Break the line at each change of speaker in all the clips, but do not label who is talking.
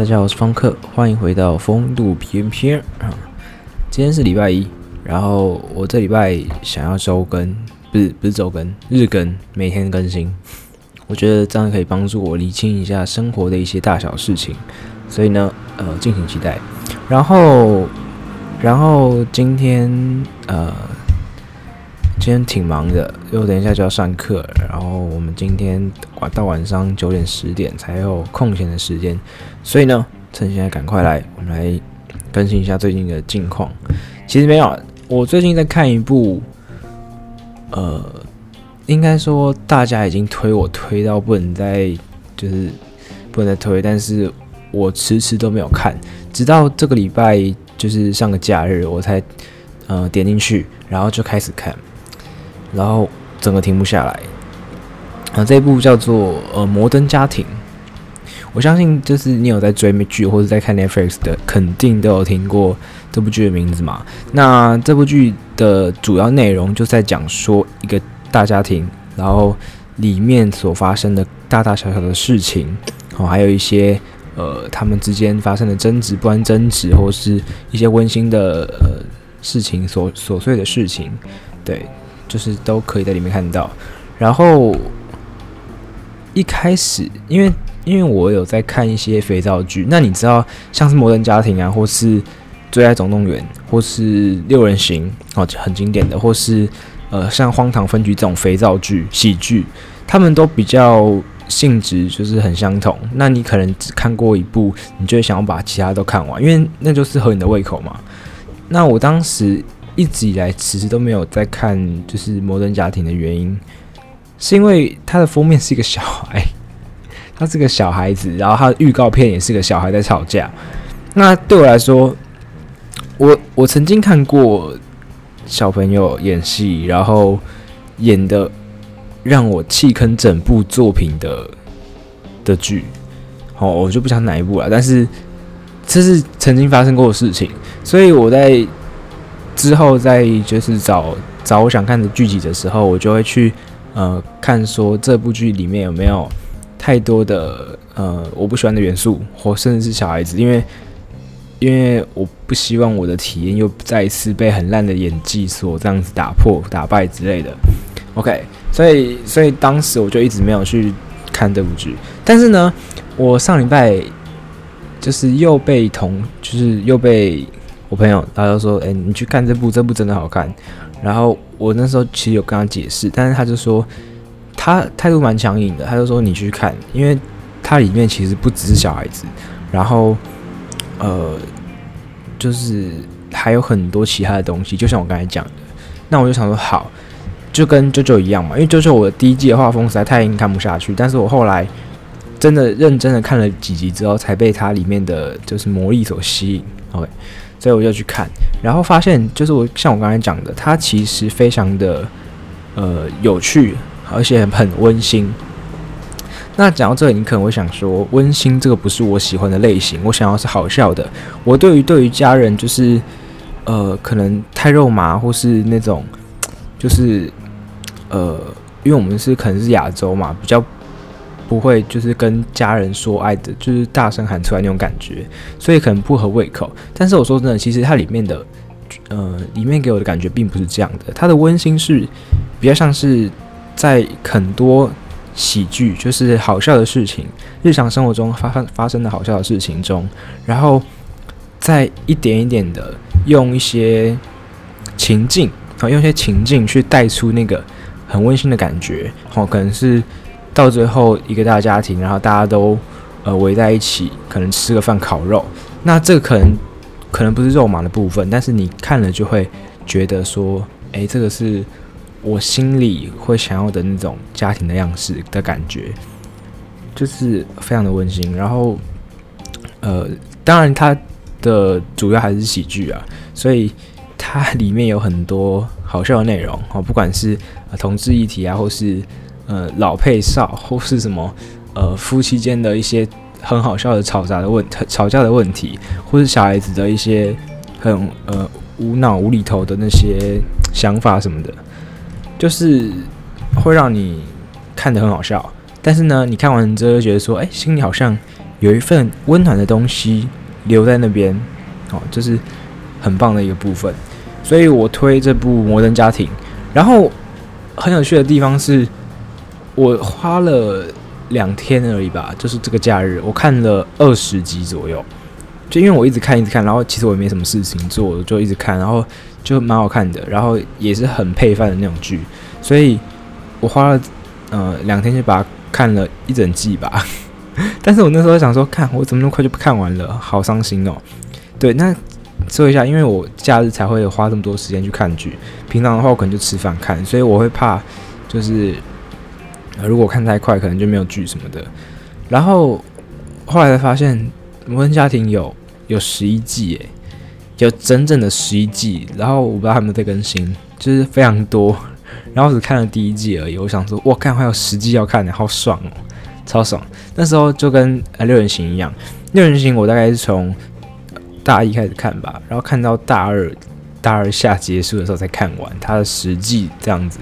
大家好，我是方克，欢迎回到风度翩翩啊！今天是礼拜一，然后我这礼拜想要周更，不是不是周更，日更，每天更新。我觉得这样可以帮助我理清一下生活的一些大小事情，所以呢，呃，敬请期待。然后，然后今天呃。今天挺忙的，因为等一下就要上课。然后我们今天晚到晚上九点十点才有空闲的时间，所以呢，趁现在赶快来，我们来更新一下最近的近况。其实没有，我最近在看一部，呃，应该说大家已经推我推到不能再就是不能再推，但是我迟迟都没有看，直到这个礼拜就是上个假日我才呃点进去，然后就开始看。然后整个停不下来，啊，这一部叫做呃《摩登家庭》，我相信就是你有在追美剧或者在看 Netflix 的，肯定都有听过这部剧的名字嘛。那这部剧的主要内容就在讲说一个大家庭，然后里面所发生的大大小小的事情，哦，还有一些呃他们之间发生的争执，不管争执或是一些温馨的呃事情，琐琐碎的事情，对。就是都可以在里面看到，然后一开始，因为因为我有在看一些肥皂剧，那你知道像是《摩登家庭》啊，或是《最爱总动员》，或是《六人行》哦，很经典的，或是呃像《荒唐分局》这种肥皂剧、喜剧，他们都比较性质就是很相同。那你可能只看过一部，你就会想要把其他都看完，因为那就是合你的胃口嘛。那我当时。一直以来其实都没有在看，就是《摩登家庭》的原因，是因为它的封面是一个小孩，他是个小孩子，然后他的预告片也是个小孩在吵架。那对我来说，我我曾经看过小朋友演戏，然后演的让我弃坑整部作品的的剧，哦，我就不讲哪一部了，但是这是曾经发生过的事情，所以我在。之后再就是找找我想看的剧集的时候，我就会去呃看说这部剧里面有没有太多的呃我不喜欢的元素，或甚至是小孩子，因为因为我不希望我的体验又再一次被很烂的演技所这样子打破、打败之类的。OK，所以所以当时我就一直没有去看这部剧，但是呢，我上礼拜就是又被同就是又被。我朋友他就说：“哎、你去看这部，这部真的好看。”然后我那时候其实有跟他解释，但是他就说他态度蛮强硬的，他就说：“你去看，因为它里面其实不只是小孩子，然后呃，就是还有很多其他的东西，就像我刚才讲的。”那我就想说：“好，就跟 JoJo 一样嘛，因为 JoJo 我的第一季的画风实在太硬，看不下去。但是我后来真的认真的看了几集之后，才被它里面的就是魔力所吸引。OK。”所以我就去看，然后发现就是我像我刚才讲的，它其实非常的呃有趣，而且很温馨。那讲到这里，你可能会想说，温馨这个不是我喜欢的类型，我想要是好笑的。我对于对于家人就是呃可能太肉麻，或是那种就是呃，因为我们是可能是亚洲嘛，比较。不会，就是跟家人说爱的，就是大声喊出来那种感觉，所以可能不合胃口。但是我说真的，其实它里面的，呃，里面给我的感觉并不是这样的。它的温馨是比较像是在很多喜剧，就是好笑的事情，日常生活中发发发生的好笑的事情中，然后再一点一点的用一些情境，啊，用一些情境去带出那个很温馨的感觉，哦，可能是。到最后一个大家庭，然后大家都呃围在一起，可能吃个饭烤肉。那这个可能可能不是肉麻的部分，但是你看了就会觉得说，诶，这个是我心里会想要的那种家庭的样式的感觉，就是非常的温馨。然后呃，当然它的主要还是喜剧啊，所以它里面有很多好笑的内容哦，不管是同志议题啊，或是。呃，老配少或是什么，呃，夫妻间的一些很好笑的吵杂的问吵架的问题，或是小孩子的一些很呃无脑无厘头的那些想法什么的，就是会让你看得很好笑。但是呢，你看完之后觉得说，哎，心里好像有一份温暖的东西留在那边，哦，这是很棒的一个部分。所以我推这部《摩登家庭》，然后很有趣的地方是，我花了两天而已吧，就是这个假日，我看了二十集左右。就因为我一直看，一直看，然后其实我也没什么事情做，就一直看，然后就蛮好看的，然后也是很配饭的那种剧，所以我花了呃两天就把它看了一整季吧。但是我那时候想说，看我怎么那么快就看完了，好伤心哦。对，那说一下，因为我假日才会花这么多时间去看剧，平常的话我可能就吃饭看，所以我会怕就是如果看太快，可能就没有剧什么的。然后后来才发现，摩登家庭有。有十一季诶，有整整的十一季，然后我不知道他们在更新，就是非常多，然后只看了第一季而已。我想说，哇，看还有十季要看呢，好爽哦，超爽！那时候就跟呃六人行一样，六人行我大概是从大一开始看吧，然后看到大二，大二下结束的时候才看完它的十季这样子。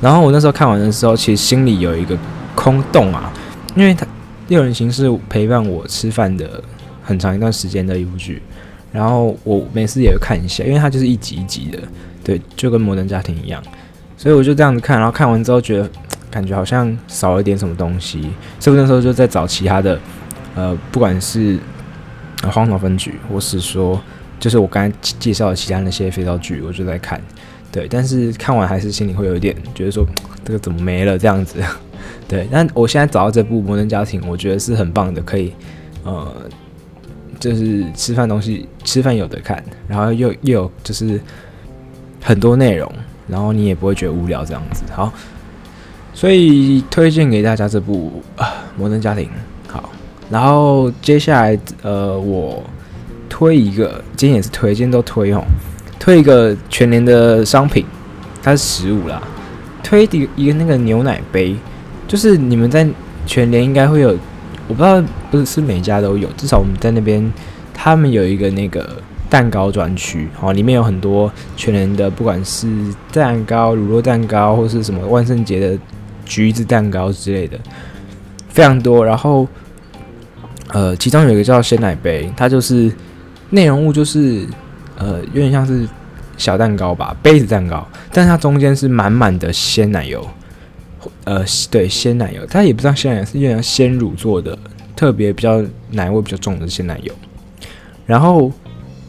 然后我那时候看完的时候，其实心里有一个空洞啊，因为它六人行是陪伴我吃饭的。很长一段时间的一部剧，然后我每次也会看一下，因为它就是一集一集的，对，就跟《摩登家庭》一样，所以我就这样子看，然后看完之后觉得感觉好像少了点什么东西，所以那时候就在找其他的，呃，不管是《荒岛分局》，或是说就是我刚才介绍的其他那些肥皂剧，我就在看，对，但是看完还是心里会有一点觉得说 这个怎么没了这样子，对，但我现在找到这部《摩登家庭》，我觉得是很棒的，可以，呃。就是吃饭东西，吃饭有的看，然后又又有就是很多内容，然后你也不会觉得无聊这样子。好，所以推荐给大家这部啊《摩登家庭》。好，然后接下来呃，我推一个，今天也是推，今天都推哦，推一个全联的商品，它是食物啦，推一一个那个牛奶杯，就是你们在全联应该会有。我不知道，不是是每家都有，至少我们在那边，他们有一个那个蛋糕专区，哦，里面有很多全联的，不管是蛋糕、乳酪蛋糕，或是什么万圣节的橘子蛋糕之类的，非常多。然后，呃，其中有一个叫鲜奶杯，它就是内容物就是呃有点像是小蛋糕吧，杯子蛋糕，但是它中间是满满的鲜奶油。呃，对，鲜奶油，它也不知道鲜奶油，是用鲜乳做的，特别比较奶味比较重的鲜奶油。然后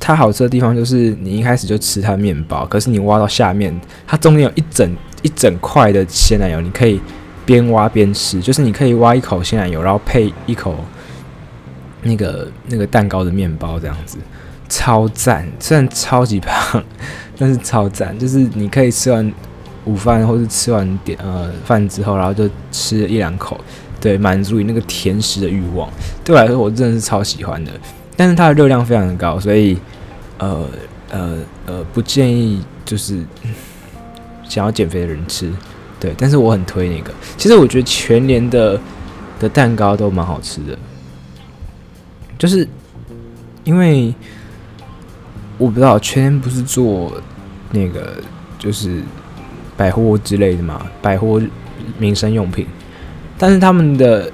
它好吃的地方就是，你一开始就吃它面包，可是你挖到下面，它中间有一整一整块的鲜奶油，你可以边挖边吃，就是你可以挖一口鲜奶油，然后配一口那个那个蛋糕的面包，这样子超赞，虽然超级胖，但是超赞，就是你可以吃完。午饭或是吃完点呃饭之后，然后就吃一两口，对，满足你那个甜食的欲望。对我来说，我真的是超喜欢的。但是它的热量非常的高，所以呃呃呃不建议就是 想要减肥的人吃。对，但是我很推那个。其实我觉得全年的的蛋糕都蛮好吃的，就是因为我不知道全不是做那个就是。百货之类的嘛，百货民生用品，但是他们的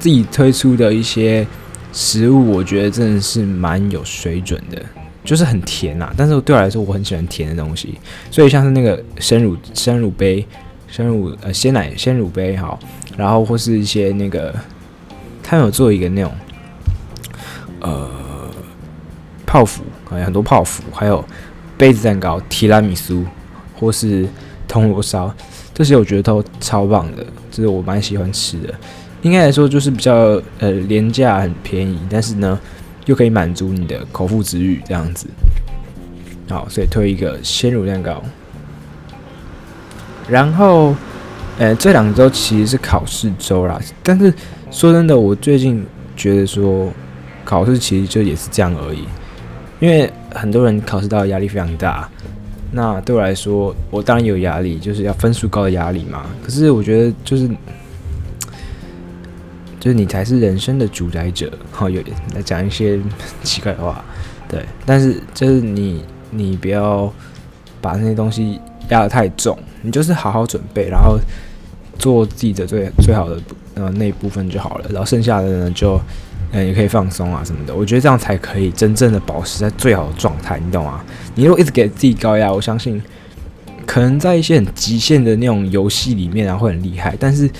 自己推出的一些食物，我觉得真的是蛮有水准的，就是很甜呐。但是对我来说，我很喜欢甜的东西，所以像是那个生乳生乳杯、生乳呃鲜奶鲜乳杯好，然后或是一些那个，他们有做一个那种呃泡芙，好像很多泡芙，还有杯子蛋糕、提拉米苏，或是。铜锣烧这些我觉得都超棒的，这是我蛮喜欢吃的。应该来说就是比较呃廉价、很便宜，但是呢又可以满足你的口腹之欲这样子。好，所以推一个鲜乳蛋糕。然后，呃，这两周其实是考试周啦，但是说真的，我最近觉得说考试其实就也是这样而已，因为很多人考试到压力非常大。那对我来说，我当然有压力，就是要分数高的压力嘛。可是我觉得，就是，就是你才是人生的主宰者。好，有来讲一些奇怪的话，对。但是就是你，你不要把那些东西压得太重，你就是好好准备，然后做自己的最最好的呃那一部分就好了。然后剩下的呢，就嗯，也可以放松啊什么的。我觉得这样才可以真正的保持在最好的状态，你懂吗？你如果一直给自己高压，我相信可能在一些很极限的那种游戏里面啊会很厉害，但是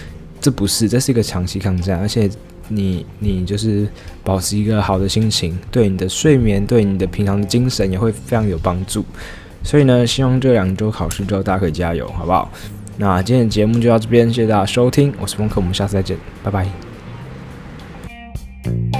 这不是，这是一个长期抗战，而且你你就是保持一个好的心情，对你的睡眠，对你的平常的精神也会非常有帮助。所以呢，希望这两周考试之后大家可以加油，好不好？那今天的节目就到这边，谢谢大家收听，我是风客，我们下次再见，拜拜。you